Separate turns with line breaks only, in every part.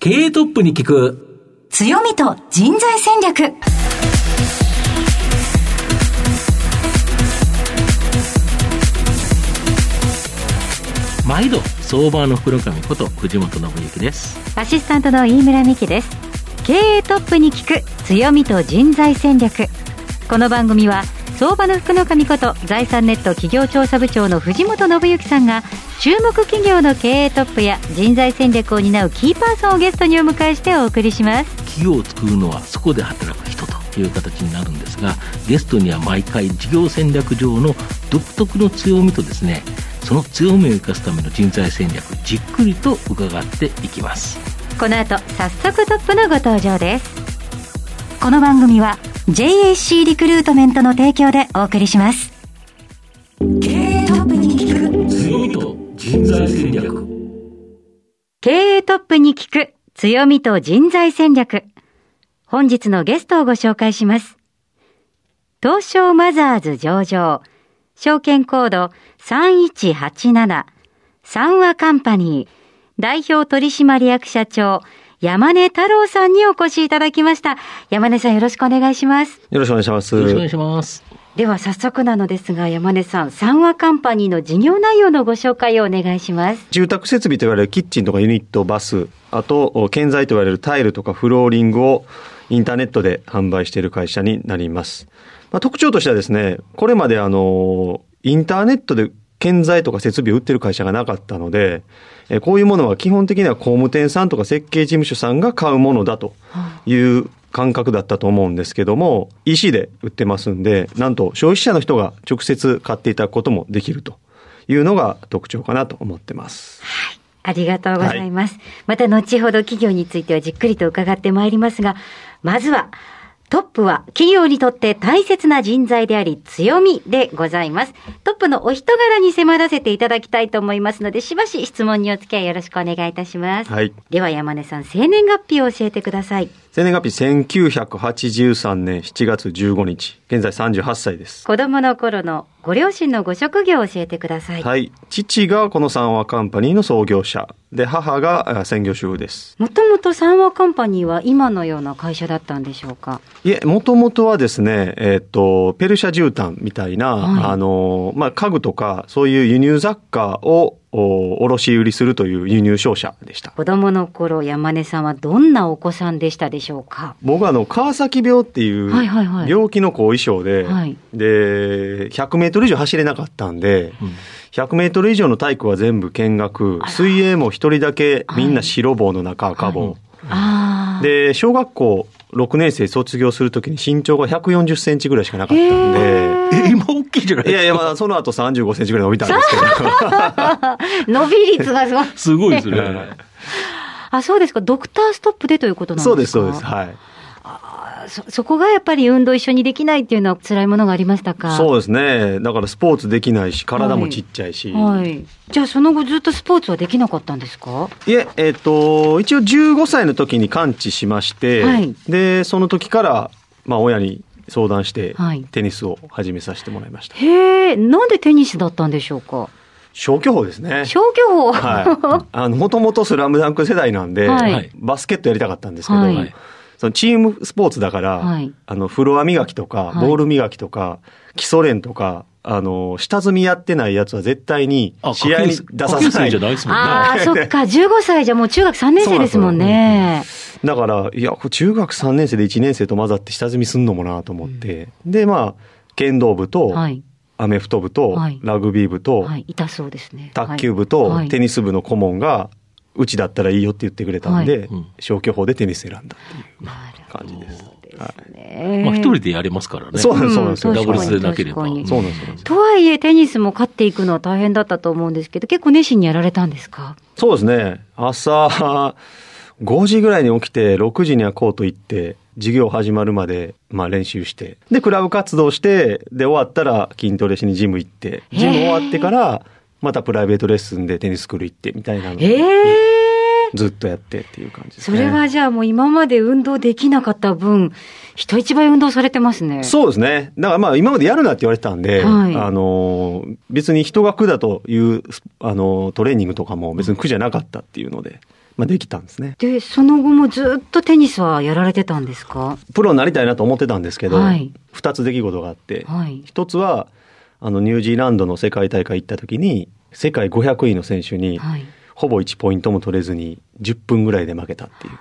経営トップに聞く。
強みと人材戦略。
毎度相場の袋上こと藤本信之です。
アシスタントの飯村美希です。経営トップに聞く強みと人材戦略。この番組は相場の福の神こと財産ネット企業調査部長の藤本信之さんが注目企業の経営トップや人材戦略を担うキーパーソンをゲストにお迎えしてお送りします。
企業を作るのはそこで働く人という形になるんですがゲストには毎回事業戦略上の独特の強みとですねその強みを生かすための人材戦略じっくりと伺っていきます。
この後早速トップのご登場です
この番組は JAC リクルートメントの提供でお送りします。経営トップに聞く
強みと人材戦略。
経営トップに聞く強みと人材戦略。本日のゲストをご紹介します。東証マザーズ上場。証券コード3187三和カンパニー。代表取締役社長山根太郎さんにお越しいただきました。山根さんよろしくお願いします。
よろしくお願いします。
よろしくお願いします
では早速なのですが、山根さん、三和カンパニーの事業内容のご紹介をお願いします。
住宅設備と言われるキッチンとかユニット、バス、あと、建材と言われるタイルとかフローリングをインターネットで販売している会社になります。まあ、特徴としてはですね、これまであの、インターネットで建材とか設備を売ってる会社がなかったので、えこういうものは基本的には工務店さんとか設計事務所さんが買うものだという感覚だったと思うんですけども、EC で売ってますんで、なんと消費者の人が直接買っていただくこともできるというのが特徴かなと思ってます。
ありがとうございます。また後ほど企業についてはじっくりと伺ってまいりますが、まずは、トップは企業にとって大切な人材であり強みでございます。トップのお人柄に迫らせていただきたいと思いますので、しばし質問にお付き合いよろしくお願いいたします。
はい。
では山根さん、生年月日を教えてください。
生年月日1983年7月15日。現在38歳です。
子供の頃のご両親のご職業を教えてください。
はい。父がこの三和カンパニーの創業者。で、母があ専業主婦です。
もともと三和カンパニーは今のような会社だったんでしょうか？
いえ、もともとはですね、えっ、と、ペルシャ絨毯みたいな、
はい
あの、まあ、家具とか、そういう輸入雑貨を、お卸売りするという輸入商社でした。
子供の頃、山根さんはどんなお子さんでしたでしょうか？
僕はあの、川崎病っていう
はいはいはい。
病気の後遺症で、
はい。
で、100メートル以上走れなかったんで、100メートル以上の体育は全部見学、水泳も一人だけみんな白棒の中赤棒。
ああ。
で、小学校6年生卒業するときに身長が140センチぐらいしかなかったんで、
え今大きいじゃないですか？
いやいや、まあ、その後35センチぐらい伸びたんですけど。
伸び率がすごい。
すごいですね
あ、そうですか。ドクターストップでということなんですか？
そうです、そうです。はい。
そ、そこがやっぱり運動一緒にできないっていうのは辛いものがありましたか？
そうですね。だからスポーツできないし、体もちっちゃいし。
はい。じゃあその後ずっとスポーツはできなかったんですか？
いえ、えっ、と、一応15歳の時に完治しまして、
はい
で、その時から、まあ、親に相談して
はい、
テニスを始めさせてもらいました。
へえ、なんでテニスだったんでしょうか？
消去法ですね。
消去法
はい。あの、もともとスラムダンク世代なんで、
はい
バスケットやりたかったんですけど、
はい
そのチームスポーツだから、
はい
あの、フロア磨きとか、
はい
ボール磨きとか、基礎練とか、あの、下積みやってないやつは絶対に
あ
試合に出させない。
じゃないですもんね
ああ、そっか。15歳じゃもう中学3年生ですもんね。
だから、いや、中学3年生で1年生と混ざって下積みすんのもなと思って、で、まあ、剣道部と、
はい。
アメフト部と、
はい
ラグビー部と、
はい。痛そうですね。
卓球部と、
はい
テニス部の顧問が、うちだったらいいよって言ってくれたんで、
はい。
うん。
消去法でテニス選んだっていう
なる
感じです。
ね。
まあ一人でやれますからね。
そうなんです、そうなんですよ。
うん
ダブルスでなければ
確かに。
そうなんです、そうなん。です。
とはいえ、テニスも勝っていくのは大変だったと思うんですけど、結構熱心にやられたんですか？
そうですね。朝、5時ぐらいに起きて、6時にはコート行って、授業始まるまで、まあ練習して、で、クラブ活動して、で、終わったら筋トレしにジム行って、ジム終わってから、またプライベートレッスンでテニススクール行って、みたいなのを
ええ
ずっとやってっていう感じですね。
それはじゃあもう今まで運動できなかった分、人一倍運動されてますね。
そうですね。だからまあ今までやるなって言われてたんで、
はい
あのー、別に人が苦だという、あのー、トレーニングとかも別に苦じゃなかったっていうので、まあ、できたんですね。
で、その後もずっとテニスはやられてたんですか？
プロになりたいなと思ってたんですけど、
はい
二つ出来事があって、
はい。
一つは、あの、ニュージーランドの世界大会行った時に、世界500位の選手に、
はい。
ほぼ1ポイントも取れずに、10分ぐらいで負けたっていう。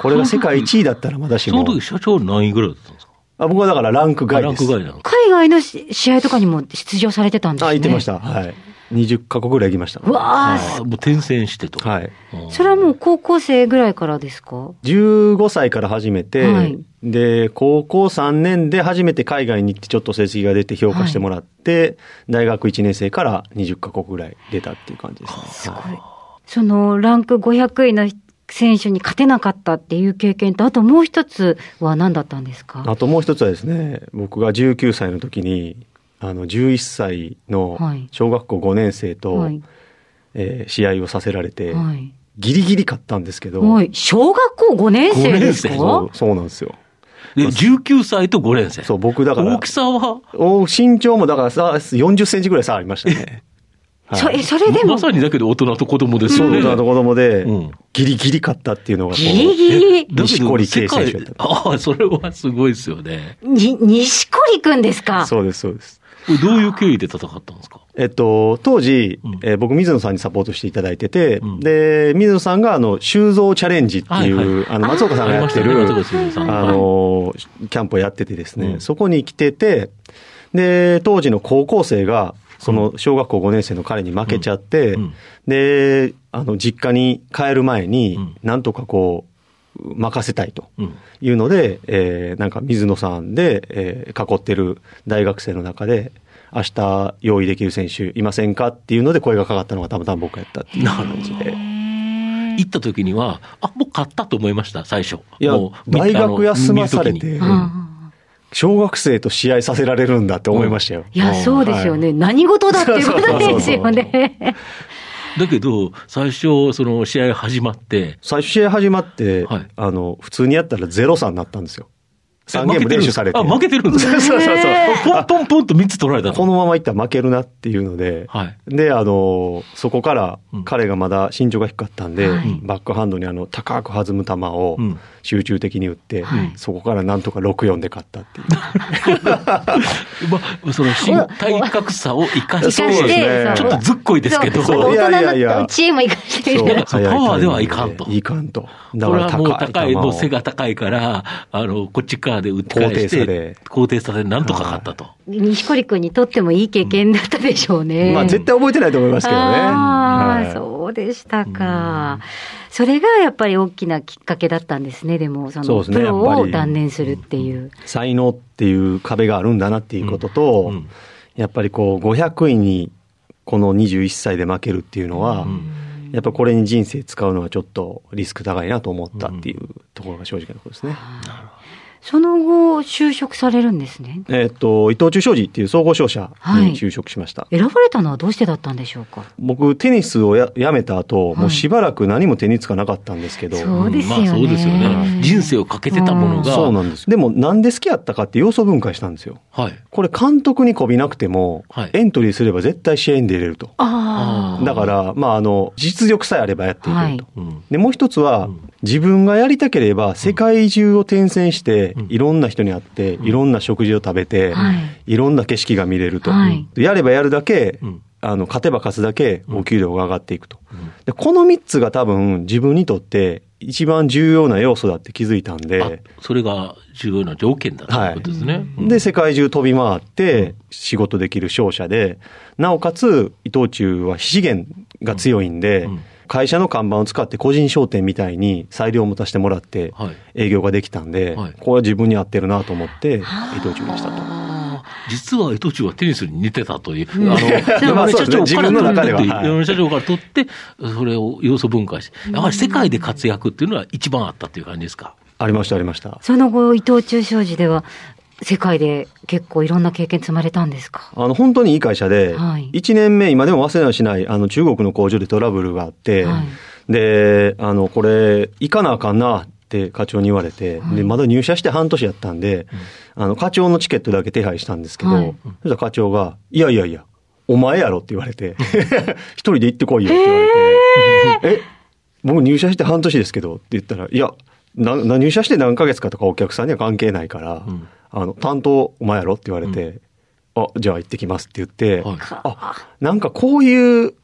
これが世界1位だったらまだしも
その、時社長何位ぐらいだったんですか？
あ僕はだからランク外です。
ランク外なの。
海外のし試合とかにも出場されてたんですね。
あ、行ってました。はい。20カ国ぐらい行きました。
うわあ、
もう転戦してと。
はい。
うん
それはもう高校生ぐらいからですか
？15歳から始めて、
はい
で、高校3年で初めて海外に行ってちょっと成績が出て評価してもらって、大学1年生から20カ国ぐらい出たっていう感じですね。
すごい。そのランク500位の選手に勝てなかったっていう経験と、あともう一つは何だったんですか？
あともう一つはですね、僕が19歳の時に、あの、11歳の
はい
小学校5年生と、
はい。
えー試合をさせられて、
はい。
ギリギリ勝ったんですけど、
はい。小学校5年生ですか？
五年生
そうそうなんですよ。
で、19歳と5年生。
そう、僕だから
大き、さは、
お身長もだからさ、40センチぐらい差ありましたね。
そえ、それでも？
ま、さにだけど大人と子供です
そう、
よね。
大人の子供で
うん、
ギリギリ勝ったっていうのがこう、
ギリギリ、
錦織圭選手やった
ああ、それはすごいですよね。
に、西堀くんですか？
そうです、そうです。
どういう経緯で戦ったんですか？
えっと、当時、
うん。
えー僕、水野さんにサポートしていただいてて、
うん。
で、水野さんが、あの、修造チャレンジっていう、
はいはい。
あの、松岡さんがやってる、
あね。松岡修造さん。
あの、キャンプをやっててですね、
うん。
そこに来てて、で、当時の高校生が、その、小学校5年生の彼に負けちゃって、
うん。うん。
で、あの、実家に帰る前に、
うん。
なんとかこう、任せたいと。
うん。
いうので、えーなんか水野さんで、えー囲ってる大学生の中で、明日用意できる選手いませんかっていうので声がかかったのがたまたま僕やったっていう感じで。
行った時には、あ、もう勝ったと思いました、最初。
いや
もう、
大学休まされて小学生と試合させられるんだって思いましたよ。
いや、そうですよね。何事だっていうことですよね。
だけど、最初、その試合始まって、
最初試合始まって、
はい
あの、普通にやったら0-3になったんですよ。3ゲーム練習されて。
あ、負けてるんですか？
そうそうそう。
ポンポンポンと3つ取られたと。
このままいったら負けるなっていうので、
はい。
で、あの、そこから
うん
彼がまだ身長が低かったんで、
はい
バックハンドにあの、高く弾む球を
うん
集中的に打って、
はい
そこからなんとか6-4で勝ったっていう。
まあ、その身体格差を生かして、
そうですね
ちょっとずっこいですけど、
そう
いやいやい
大人
や
のチーム行かして
そう
みたら。
そうパワーではいかんと
いかんと。だ
これ
から
はもう高い、
球を
もう背が高いから、あの、こっち側で打って返し
高低差
て
で、
高低差でなんとか勝ったと。
西堀くんにとってもいい経験だったでしょうね。
まあ絶対覚えてないと思いますけどね。
ああ、
はい
そうでしたか。それがやっぱり大きなきっかけだったんですね。でも、その、プロを断念するっていう。
才能っていう壁があるんだなっていうことと、
うんうん
やっぱりこう500位にこの21歳で負けるっていうのは、
うん
やっぱこれに人生使うのはちょっとリスク高いなと思ったっていうところが正直なところですね。
その後、就職されるんですね。
えっと、伊藤忠商事っていう総合商社に就職しました。
選ばれたのはどうしてだったんでしょうか？
僕、テニスをややめた後、
い
もうしばらく何も手につかなかったんですけど、
そうですよね。
まあそうですよね。人生をかけてたものが、
そうなんです。でも、なんで好きやったかって要素分解したんですよ。
はい。
これ監督にこびなくても、
はい
エントリーすれば絶対試合に出れると。
ああ。
だから、まあ、あの、実力さえあればやっていけると。
うん
で、もう一つは、
うん
自分がやりたければ、世界中を転戦して、
うん。
いろんな人に会って、いろんな食事を食べて、
はい。
いろんな景色が見れると。
はい。
やればやるだけ、
うん。
あの、勝てば勝つだけ、お給料が上がっていくと。
うん。
で、この三つが多分、自分にとって、一番重要な要素だって気づいたん
あ
で、
それが重要な条件だということですね。うん。
で、世界中飛び回って仕事できる商社で、なおかつ伊藤忠は非資源が強いんで、
うん
会社の看板を使って個人商店みたいに裁量を持たせてもらって
はい。
営業ができたんで、
はい。
これは自分に合ってるなと思って伊藤忠にしたと。
実は伊藤忠はテニスに似てたという、
うん。
あの、山根社長から取って、
はい。
山根社長から取って、それを要素分解して、やはり世界で活躍っていうのは一番あったっていう感じですか？
ありました、ありました。
その後、伊藤忠商事では、世界で結構いろんな経験積まれたんですか？
あの、本当にいい会社で、
はい。
1年目、今でも忘れはしない、あの、中国の工場でトラブルがあって、
はい。
で、あの、これ、行かなあかんなって課長に言われて、
はい。
で、まだ入社して半年やったんで、あの、課長のチケットだけ手配したんですけど、
はい。
そしたら課長が、いやいやいや、お前やろって言われて、一人で行ってこいよって言われて、え僕入社して半年ですけどって言ったら、いや、なな入社して何ヶ月かとかお客さんには関係ないから、
うん。
あの、担当お前やろって言われて、あ、じゃあ行ってきますって言って、
はい。
あ、なんかこういう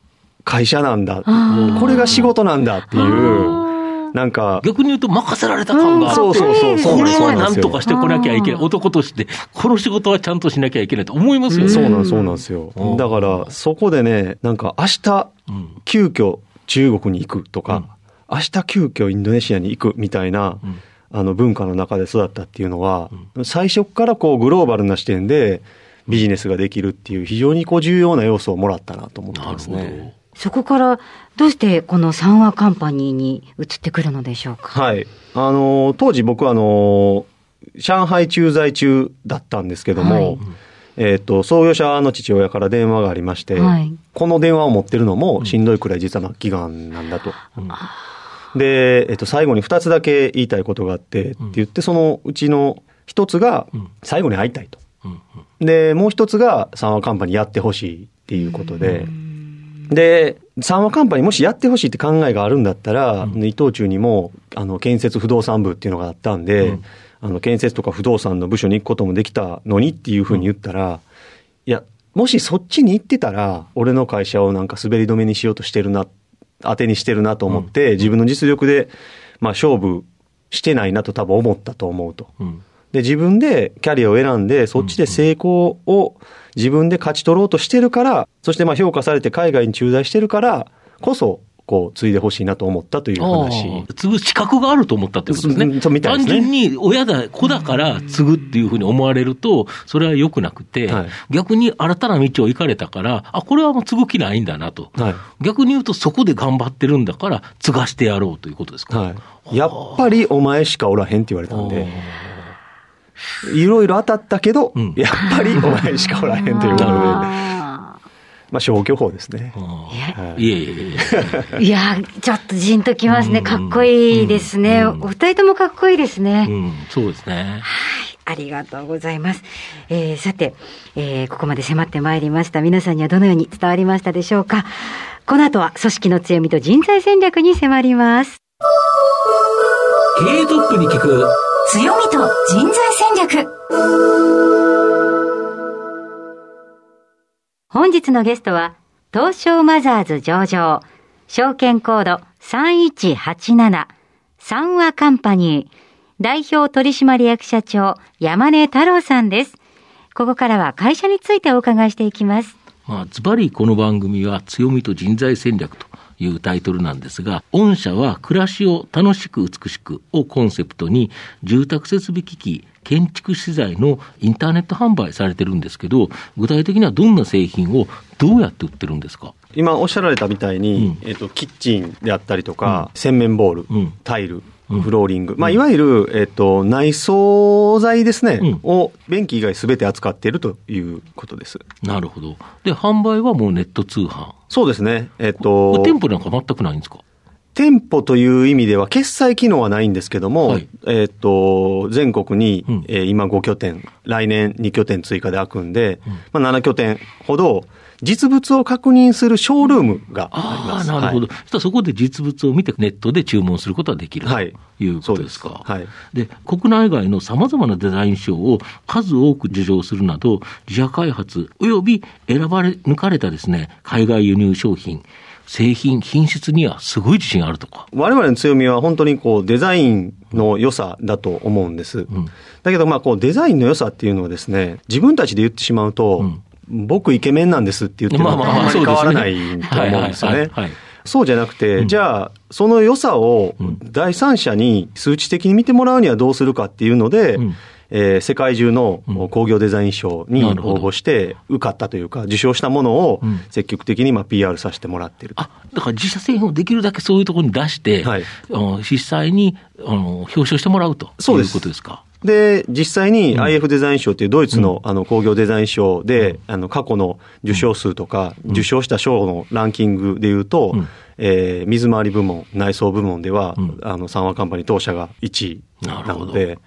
会社なんだ。これが仕事なんだっていう、なんか、
逆に言うと任せられた感があって、
そうそうそうそう
これは
そうなん
とかしてこなきゃいけない。男として、この仕事はちゃんとしなきゃいけないと思いますよね。
そうなんそうなんですよ。
うん。
だから、そこでね、なんか明日、
うん。
急遽中国に行くとか、
うん
明日急遽インドネシアに行くみたいな、
うん
あの文化の中で育ったっていうのは、最初からこうグローバルな視点でビジネスができるっていう非常にこう重要な要素をもらったなと思ってます。ね。
そこから、どうしてこの三和カンパニーに移ってくるのでしょうか？
はい。あの、当時僕はあの、上海駐在中だったんですけども、
はい
えっ、と、創業者の父親から電話がありまして、
はい
この電話を持ってるのもしんどいくらい実は末期がんなんだと。
うん
で、えっ、と、最後に二つだけ言いたいことがあって、って言って、そのうちの一つが
うん、
最後に会いたいと。で、もう一つが、三和カンパニーやってほしいっていうことで、で、三和カンパニーもしやってほしいって考えがあるんだったら、
うん。
伊藤忠にも、あの、建設不動産部っていうのがあったんで、
うん。
あの、建設とか不動産の部署に行くこともできたのにっていうふうに言ったら、いや、もしそっちに行ってたら、俺の会社をなんか滑り止めにしようとしてるな、当てにしてるなと思って、自分の実力で、まあ勝負してないなと多分思ったと思うと。
うん
で、自分でキャリアを選んで、そっちで成功を自分で勝ち取ろうとしてるから、そしてまあ評価されて海外に駐在してるから、こそ、こう、継いでほしいなと思ったという話。
継ぐ資格があると思ったってことですね。
すね
単純に親だ、子だから継ぐっていうふうに思われると、それは良くなくて、
はい
逆に新たな道を行かれたから、あ、これはもう継ぐ気ないんだなと。
はい。
逆に言うと、そこで頑張ってるんだから、継がしてやろうということですか？
はい。やっぱりお前しかおらへんって言われたんで、いろいろ当たったけど、
うん
やっぱりお前しかおらへんということで、ま
あ
あ消去法ですね。い
いえいえいえ。
ーいやー、ちょっとじんときますね。
うん
かっこいいですね。
うん
お二人ともかっこいいですね。
うん、そうですね。
ありがとうございます。えーさて、えーここまで迫ってまいりました。皆さんにはどのように伝わりましたでしょうかこの後は組織の強みと人材戦略に迫ります。
経営トップに聞く、
強みと人材戦略。
本日のゲストは、東証マザーズ上場、証券コード3187、三和カンパニー、代表取締役社長、山根太郎さんです。ここからは会社についてお伺いしていきます。
まあ、ズバリこの番組は強みと人材戦略というタイトルなんですが、御社は暮らしを楽しく美しくをコンセプトに、住宅設備機器、建築資材のインターネット販売されてるんですけど、具体的にはどんな製品をどうやって売ってるんですか？
今おっしゃられたみたいに、えっと、キッチンであったりとか、洗面ボール、
うん。
タイル、
うん
フローリング、まあ、いわゆる、えっと、内装材ですね、
うん。
を便器以外すべて扱っているということです。
なるほど。で、販売はもうネット通販。
そうですね。えっと、
店舗なんか全くないんですか？
店舗という意味では、決済機能はないんですけども、
はい。
えっと、全国に、
うん。
えー今5拠点、来年2拠点追加で開くんで、まあ、7拠点ほど、実物を確認するショールームがあり
ああ、
ます。
なるほど。
はい
そしたらそこで実物を見てネットで注文することができると
はい
いうことですか。
はい
で、国内外の様々なデザイン賞を数多く受賞するなど、自社開発及び選ばれ、抜かれたですね、海外輸入商品、製品、品質にはすごい自信あるとか。
我々の強みは本当にこうデザインの良さだと思うんです。
ん
だけどまあこうデザインの良さっていうのはですね、自分たちで言ってしまうと、
うん
僕イケメンなんですって言ってるのとあんまり変わらないと思うんですよね。そうじゃなくて、
うん。
じゃあ、その良さを
うん。
第三者に数値的に見てもらうにはどうするかっていうので、
うん。
えー世界中の
うん。
工業デザイン賞に応募して受かったというか、受賞したものを
うん。
積極的にまあ PR させてもらってると。
あ、だから自社製品をできるだけそういうところに出して、
はい。
あの実際にあの表彰してもらうということですか？
で、実際に
うん。
IF デザイン賞っていうドイツのあの工業デザイン賞で、あの過去の受賞数とか、受賞した賞のランキングでいうと、
うん。
えー水回り部門、内装部門では、
うん。
あの、三和カンパニー当社が1位なので、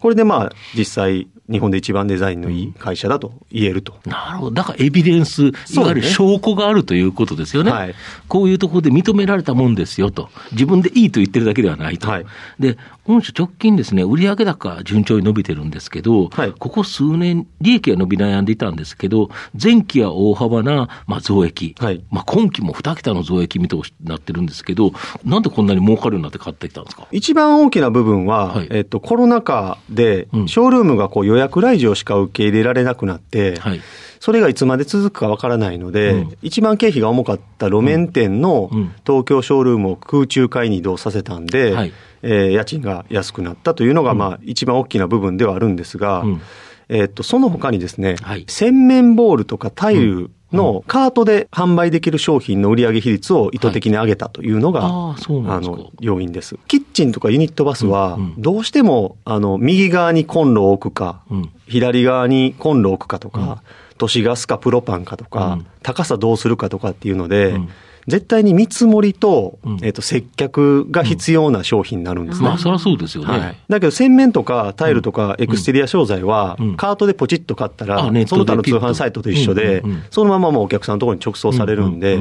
これでまあ、実際、日本で一番デザインのいい会社だと言えると。
なるほど。だからエビデンス、いわゆる証拠があるということですよね。はい、こういうところで認められたもんですよと。自分でいいと言ってるだけではないと。はい、で、御社直近ですね、売上高順調に伸びてるんですけど、はい、ここ数年、利益が伸び悩んでいたんですけど、前期は大幅な、まあ、増益。まあ、今期も2桁の増益見通しになってるんですけど、なんでこんなに儲かるようになって買ってきたんですか？
一番大きな部分は、えっと、コロナ禍で、ショールームがこう予約来場しか受け入れられなくなって、はい、それがいつまで続くかわからないので、うん、一番経費が重かった路面店の東京ショールームを空中階に移動させたんで、はい、えー、家賃が安くなったというのが、まあ、一番大きな部分ではあるんですが、うん、えっと、その他にですね、はい、洗面ボールとかタイルのカートで販売できる商品の売上比率を意図的に上げたというのが、はい、ああの、要因です。キッチンとかユニットバスは、どうしても、あの、右側にコンロを置くか、うん、左側にコンロを置くかとか、うん、都市ガスかプロパンかとか、うん、高さどうするかとかっていうので、絶対に見積もりと、うん、えっ、と、接客が必要な商品になるんですね。
まあ、そりゃそうですよね、はい。
だけど、洗面とかタイルとかエクステリア商材は、カートでポチッと買ったら、その他の通販サイトと一緒で、そのままもうお客さんのところに直送されるんで、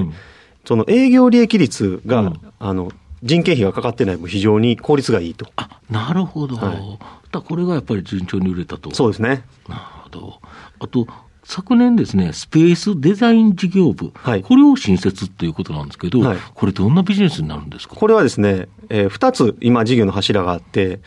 その営業利益率が、あの、人件費がかかってないも非常に効率がいいと。
あ、なるほど。はい、だこれがやっぱり順調に売れたと。
そうですね。
なるほど。あと、昨年ですね、スペースデザイン事業部、はい、これを新設ということなんですけど、はい、これどんなビジネスになるんですか？
これはですね、えー、2つ今事業の柱があって、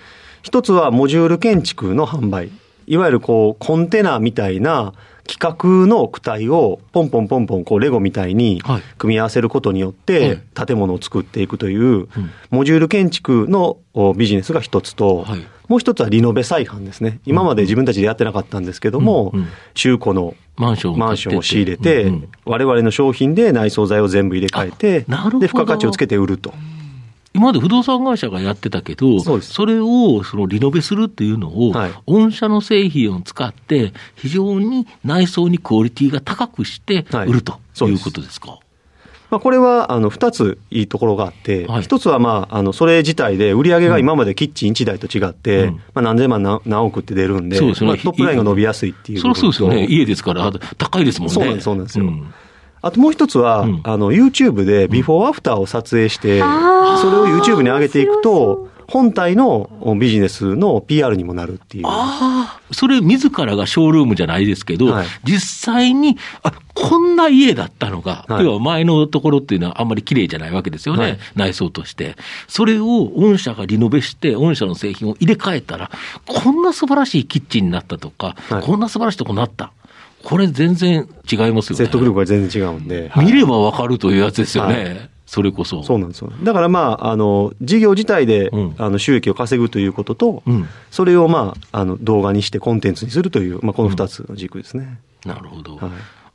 1つはモジュール建築の販売。いわゆるこう、コンテナみたいな企画の躯体をポンポンポンポンこうレゴみたいに組み合わせることによって建物を作っていくという、モジュール建築のビジネスが一つと、はい。もう一つはリノベ再販ですね。今まで自分たちでやってなかったんですけども、中古のマンションを仕入れて、我々の商品で内装材を全部入れ替えて、で、付加価値をつけて売ると。
今まで不動産会社がやってたけど、そそれをそのリノベするっていうのを、はい、御社の製品を使って、非常に内装にクオリティが高くして売るということですか？はい
まあ、これはあの2ついいところがあって、はい、1つは、まあ、あのそれ自体で売り上げが今までキッチン1台と違って、うん、まあ、何千万何何億って出るんで、そうですね。まあ、トップラインが伸びやすいっていう
そりゃそうですよね、家ですから、高いですもんね。
そうなんですそうなんですよ、うんあともう一つは、うん、あの、YouTube でビフォーアフターを撮影して、それを YouTube に上げていくと、本体のビジネスの PR にもなるっていう。
ああ、それ自らがショールームじゃないですけど、はい、実際に、あ、こんな家だったのが、はい、要は前のところっていうのはあんまり綺麗じゃないわけですよね、はい、内装として。それを御社がリノベして、御社の製品を入れ替えたら、こんな素晴らしいキッチンになったとか、こんな素晴らしいとこになった。これ全然違いますよね。
説得力が全然違うんで。
見ればわかるというやつですよね。それこそ。
そうなんですよ。だからまあ、あの、事業自体で、うん、あの、収益を稼ぐということと、うん、それをまあ、あの、動画にしてコンテンツにするという、まあ、この二つの軸ですね。
うん、なるほど。はい。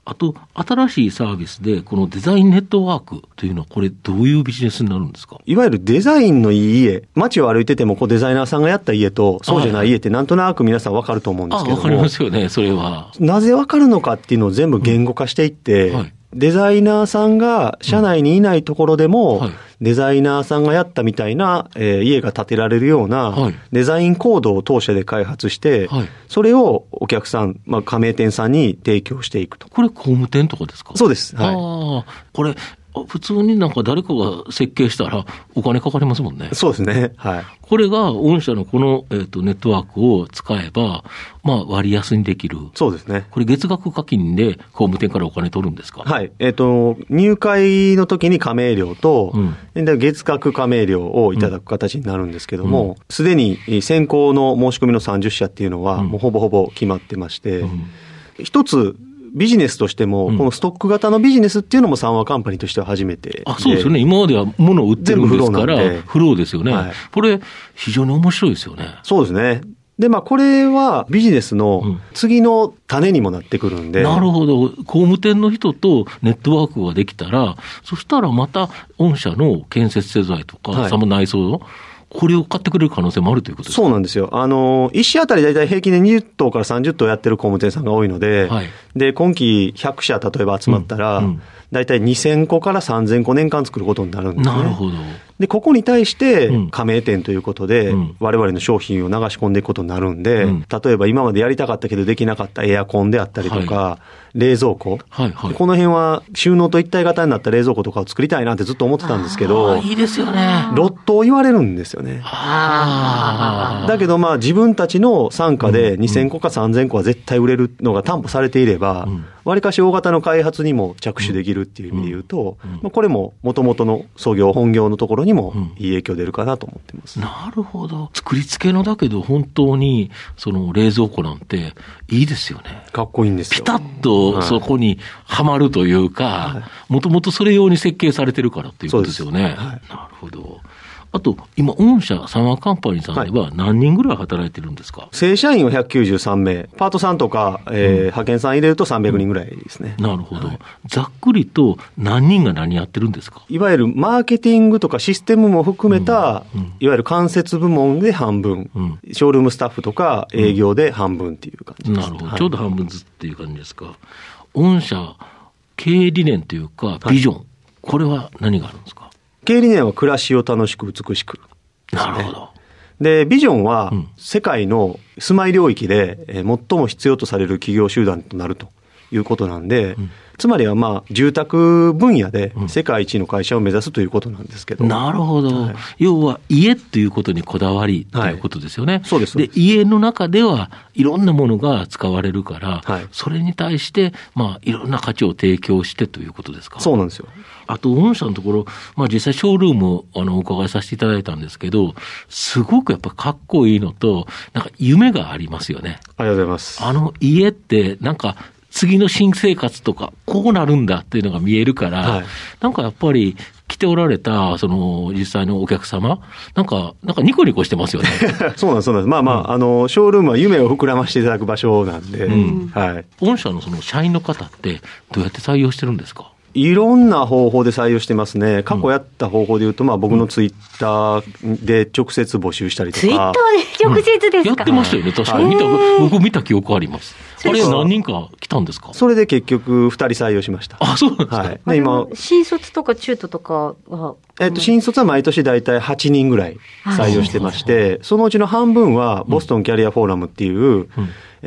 あと、新しいサービスで、このデザインネットワークというのは、これ、どういうビジネスになるんですか？
いわゆるデザインのいい家、街を歩いてても、こうデザイナーさんがやった家と、そうじゃない家って、なんとなく皆さん分かると思うんですけど
も。分かりますよね、それは。
なぜ分かるのかっていうのを全部言語化していって、はいデザイナーさんが社内にいないところでも、はい、デザイナーさんがやったみたいな、えー、家が建てられるような、デザインコードを当社で開発して、はい、それをお客さん、まあ、加盟店さんに提供していくと。
これ工務店とかですか？
そうです。
はい。ああ、これ、普通になんか誰かが設計したらお金かかりますもんね。
そうですね。はい。
これが御社のこの、えーと、ネットワークを使えば、まあ割安にできる。
そうですね。
これ月額課金で工務店からお金取るんですか？
はい。えっ、ー、と、入会の時に加盟料と、うん、月額加盟料をいただく形になるんですけども、す、う、で、ん、に先行の申し込みの30社っていうのは、もうほぼほぼ決まってまして、一、うん、つビジネスとしても、このストック型のビジネスっていうのも三和カンパニーとしては初めて。
あ、そうですよね。今までは物を売ってるんですから、フローですよね、はい。これ、非常に面白いですよね。
そうですね。で、まあ、これはビジネスの次の種にもなってくるんで、
うん、なるほど。工務店の人とネットワークができたら、そしたらまた御社の建設製材とか、はい、その内装これを買ってくれる可能性もあるということです
か？そうなんですよ。あの、1社あたり大体平均で20棟から30棟やってる工務店さんが多いので、はい、で、今期100社例えば集まったら、うんうん大体2000個から3000個年間作ることになるんですね。
なるほど。
で、ここに対して
うん、
加盟店ということで
うん、
我々の商品を流し込んでいくことになるんで、
うん
例えば今までやりたかったけどできなかったエアコンであったりとか、冷蔵庫。
はいはい。
この辺は収納と一体型になった冷蔵庫とかを作りたいなってずっと思ってたんですけ
あ
ど
ー、いいですよね。
ロットを言われるんですよね。だけどまあ自分たちの傘下で2000個か3000個は絶対売れるのが担保されていれば
うん、
わりかし大型の開発にも着手できるっていう意味で言うと
うんうん、
まあこれも元々の創業、本業のところにも
うん
いい影響出るかなと思ってます。
なるほど。作り付けのだけど、本当に、その冷蔵庫なんて、いいですよね。
かっこいいんですよ。
ピタッとそこにはまるというか、もともとそれ用に設計されてるからっていうことですよね。
そうです
なるほど。あと、今、御社、サマーカンパニーさんでは何人ぐらい働いてるんですか、
正社員は193名、パートさんとか、えー派遣さん入れると300人ぐらいですね。
なるほど、ざっくりと何人が何やってるんですか？
いわゆるマーケティングとかシステムも含めた
うん。うん、
いわゆる間接部門で半分、
うん。
ショールームスタッフとか営業で半分っていう感じです。
なるほど、
はい。
ちょうど半分ずつっていう感じですか。御社、経営理念というか、ビジョン、これは何があるんですか？
経営理念は暮らしを楽しく美しく。
なるほど。
で、ビジョンは
うん
世界の住まい領域でえー最も必要とされる企業集団となるということなんで、
ん
つまりはまあ住宅分野で
うん
世界一の会社を目指すということなんですけど。
なるほど、
はい
要は家っていうことにこだわりと
はい
いうことですよね。
そうですそうです
家の中ではいろんなものが使われるから、
はい
それに対して、まあ、いろんな価値を提供してということですか？
そうなんですよ。
あと、御社のところ、まあ実際ショールームをあのお伺いさせていただいたんですけど、すごくやっぱかっこいいのと、なんか夢がありますよね。
ありがとうございます。
あの家って、なんか、次の新生活とか、こうなるんだっていうのが見えるから、
はい
なんかやっぱり、来ておられた、その、実際のお客様、なんか、なんかニコニコしてますよね。
そうなんです、そうなんです。まあまあ、あの、ショールームは夢を膨らましていただく場所なんで、
うん
はい。
御社のその社員の方って、どうやって採用してるんですか？
いろんな方法で採用してますね。過去やった方法で言うと、まあ僕のツイッターで直接募集したりとか。
ツイッターで直接ですか、
やってましたよね、確かに。見た、僕見た記憶あります。あれ何人か来たんですか？
それで結局2人採用しました。
あ、そうなんですか、
はい。で、今、
新卒とか中途とかは、
えっと、新卒は毎年大体8人ぐらい採用してまして、そのうちの半分はボストンキャリアフォーラムっていう、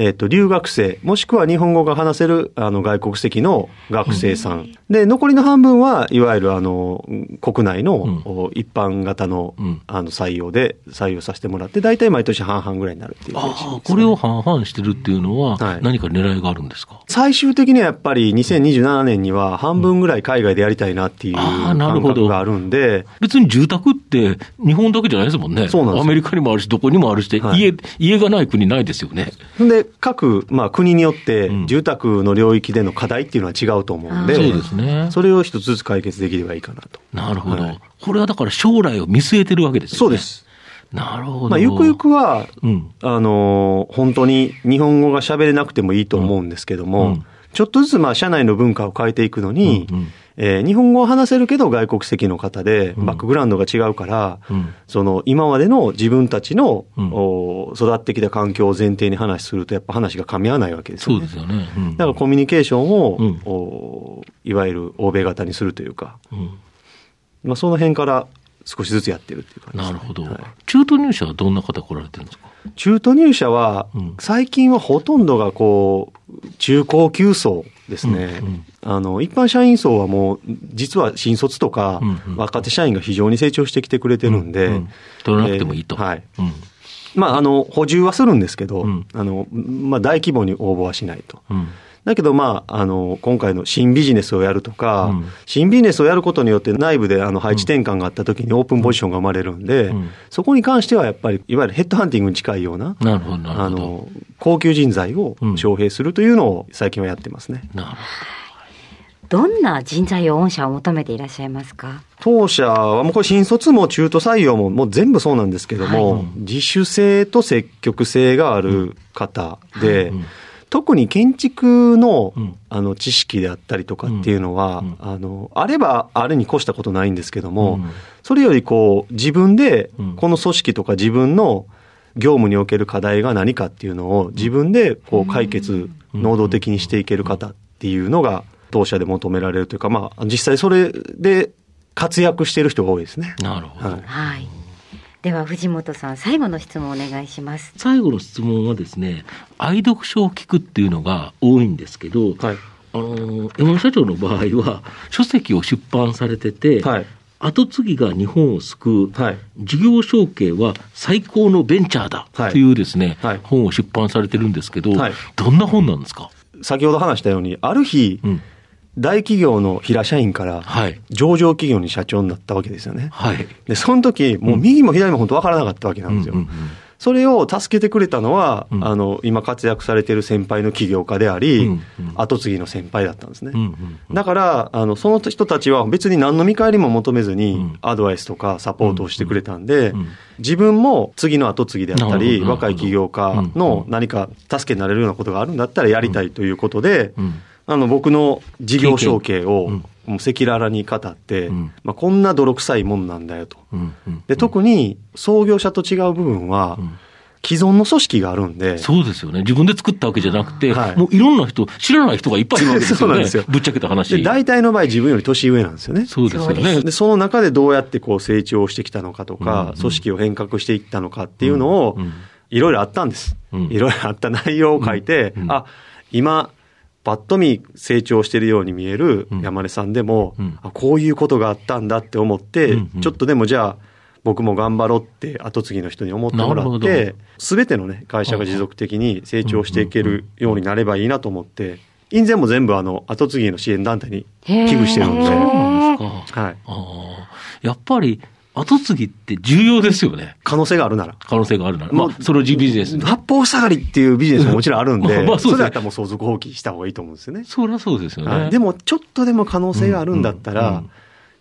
えっと、留学生、もしくは日本語が話せる、あの、外国籍の学生さん。で、残りの半分は、いわゆる、あの、国内の、お一般型の
うん、
あの、採用で採用させてもらって、大体毎年半々ぐらいになるっていうね、
ああ、これを半々してるっていうのは
はい、
何か狙いがあるんですか、
最終的にはやっぱり2027年には半分ぐらい海外でやりたいなっていう
あーなる
感
ほど。
覚があるんで、
別に住宅って日本だけじゃないですもんね。
そうなんです
アメリカにもあるし、どこにもあるしで、
はい。
家、家がない国ないですよね。
で、各、まあ、国によって
うん、
住宅の領域での課題っていうのは違うと思うんで、
そうですね。
それを一つずつ解決できればいいかなと。
なるほど、
はい
これはだから将来を見据えてるわけですよね。
そうで。す。
なるほど。
まあ、ゆくゆくは、
うん。
あのー本当に日本語が喋れなくてもいいと思うんですけども、
うん
ちょっとずつ、まあ、社内の文化を変えていくのに、
うんうん
えー日本語を話せるけど外国籍の方で、
うん。
バックグラウンドが違うから、
うん。
その今までの自分たちの、
うん。
お育ってきた環境を前提に話すると、やっぱ話が噛み合わないわけですよね。
そうですよね。うん。
だからコミュニケーションを、
うん。
おいわゆる欧米型にするというか、
うん。
まあ、その辺から少しずつやってるっていう感じですね、
なるほど、
はい。
中途入社はどんな方来られてるんですか？
中途入社は
うん、
最近はほとんどがこう、中高級層ですね。
うんうん
あの、一般社員層はもう、実は新卒とか
うんうん、
若手社員が非常に成長してきてくれてるんで、
うう取らなくてもいいと。
えーはい。
うん。
まあ、あの、補充はするんですけど、
うん
あの、まあ、大規模に応募はしないと。
うん。
だけど、まあ、あの、今回の新ビジネスをやるとか、
うん。
新ビジネスをやることによって内部であの配置転換があった時にオープンポジションが生まれるんで、
うん。
そこに関してはやっぱり、いわゆるヘッドハンティングに近いような、
なるほど、なるほど。
あの、高級人材を
うん
招聘するというのを最近はやってますね。
なるほ
ど。んな人材を御社は求めていらっしゃいますか？
当社はもうこれ新卒も中途採用ももう全部そうなんですけども、
はい。
自主性と積極性がある方で、
うん
特に建築の,、
うん。
あの知識であったりとかっていうのは、
うん。
あのあればあれに越したことないんですけども、
うん。
それよりこう自分で
うん。
この組織とか自分の業務における課題が何かっていうのを自分でこう解決、能動的にしていける方っていうのが当社で求められるというか、まあ、実際それで活躍している人が多いですね。
なるほど。
はい。
はい。では藤本さん最後の質問お願いします。
最後の質問はですね、愛読書を聞くっていうのが多いんですけど、
はい。
あの、山野社長の場合は、書籍を出版されてて、
はい。
後継ぎが日本を救う、
はい。
事業承継は最高のベンチャーだ
はい
というですね、
はい
本を出版されてるんですけど、
はい
どんな本なんですか？
先ほど話したように、ある日、
うん。
大企業の平社員から、
はい。
上場企業に社長になったわけですよね。
はい。
で、その時、もう右も左も本当分からなかったわけなんですよ。
うんうんうん
それを助けてくれたのは、
うん
あの、今活躍されている先輩の起業家であり、
うんうん
後継ぎの先輩だったんですね。
うんうんうん
だから、あの、その人たちは別に何の見返りも求めずに
うん、
アドバイスとかサポートをしてくれたんで
うんうん、
自分も次の後継ぎであったり、若い起業家
うん
の何か助けになれるようなことがあるんだったらやりたいということで、
うん
あの、僕の事業承継を
うん、
もう赤裸々に語って、
うん
まあ、こんな泥臭いもんなんだよと。
うんうん
で、特に創業者と違う部分は
うん、
既存の組織があるんで、
そうですよね。自分で作ったわけじゃなくて、
はい
もういろんな人、知らない人がいっぱいいるわけですよね。
そうなんですよ
ぶっちゃけた話。
で、大体の場合自分より年上なんですよね。
そうですよね。
で、その中でどうやってこう成長してきたのかとか、
うんうん
組織を変革していったのかっていうのをいろいろあったんです。
うん
いろいろあった内容を書いて、
うんうん
あ、今、パッと見成長してるように見える
うん。
山根さんでも、
うん。
あこういうことがあったんだって思って、
うんうん。
ちょっとでもじゃあ、僕も頑張ろうって後継ぎの人に思ってもらって、すべてのね、会社が持続的に成長していけるようになればいいなと思って、印税も全部あの、後継ぎの支援団体に寄付してるんで、
そう
へー
なんですか。
はい。
ああやっぱり、後継ぎって重要ですよね。
可能性があるなら。
可能性があるなら。まあ、それをビジネスに。
八方塞がりっていうビジネスももちろんあるんで、
まあまあそうですね
それだったらもう相続放棄した方がいいと思うんですよね。
そりゃそうですよね。
はいでも、ちょっとでも可能性があるんだったら、
うんうん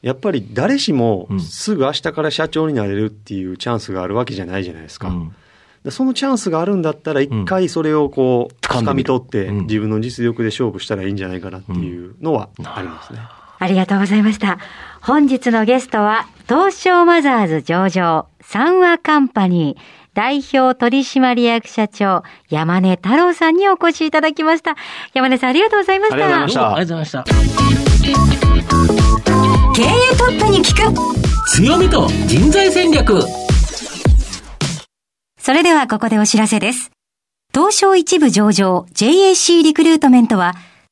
やっぱり誰しも
うん
すぐ明日から社長になれるっていうチャンスがあるわけじゃないじゃないですか。
うん
でそのチャンスがあるんだったら、一回それをこう、掴み取って、
うん
自分の実力で勝負したらいいんじゃないかなっていうのはありますね。
ありがとうございました。本日のゲストは、東証マザーズ上場、三和カンパニー、代表取締役社長、山根太郎さんにお越しいただきました。山根さんありがとうございました。
ありがとうございました
どうもありがとうございました。
経営トップに聞く
強みと人材戦略。
それではここでお知らせです。東証一部上場 JAC リクルートメントは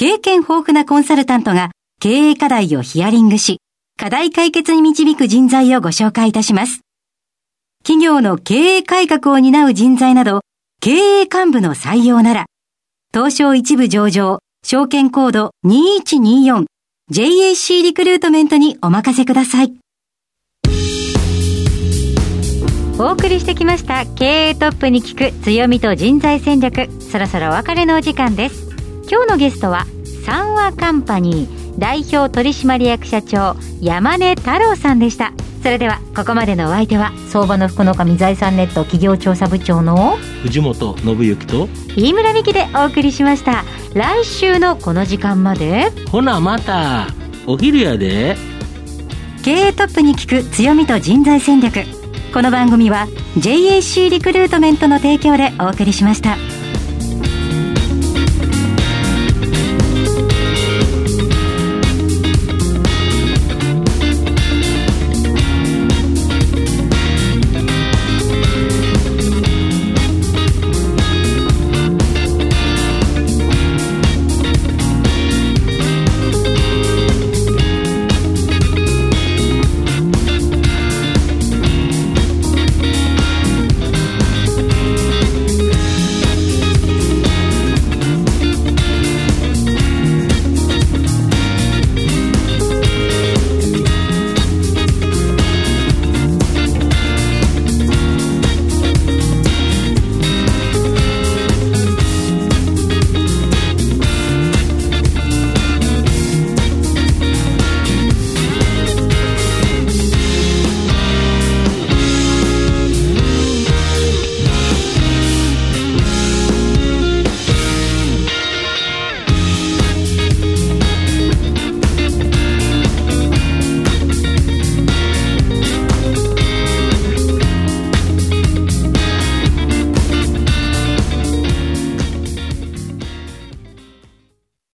経験豊富なコンサルタントが経営課題をヒアリングし、課題解決に導く人材をご紹介いたします。企業の経営改革を担う人材など、経営幹部の採用なら、東証一部上場、証券コード 2124JAC リクルートメントにお任せください。
お送りしてきました経営トップに聞く強みと人材戦略そろそろお別れのお時間です今日のゲストは三和カンパニー代表取締役社長山根太郎さんでしたそれではここまでのお相手は相場の福の神財産ネット企業調査部長の
藤本信之と、
飯村美希でお送りしました来週のこの時間まで
ほなまた、お昼やで。
経営トップに聞く強みと人材戦略。この番組は JAC リクルートメントの提供でお送りしました。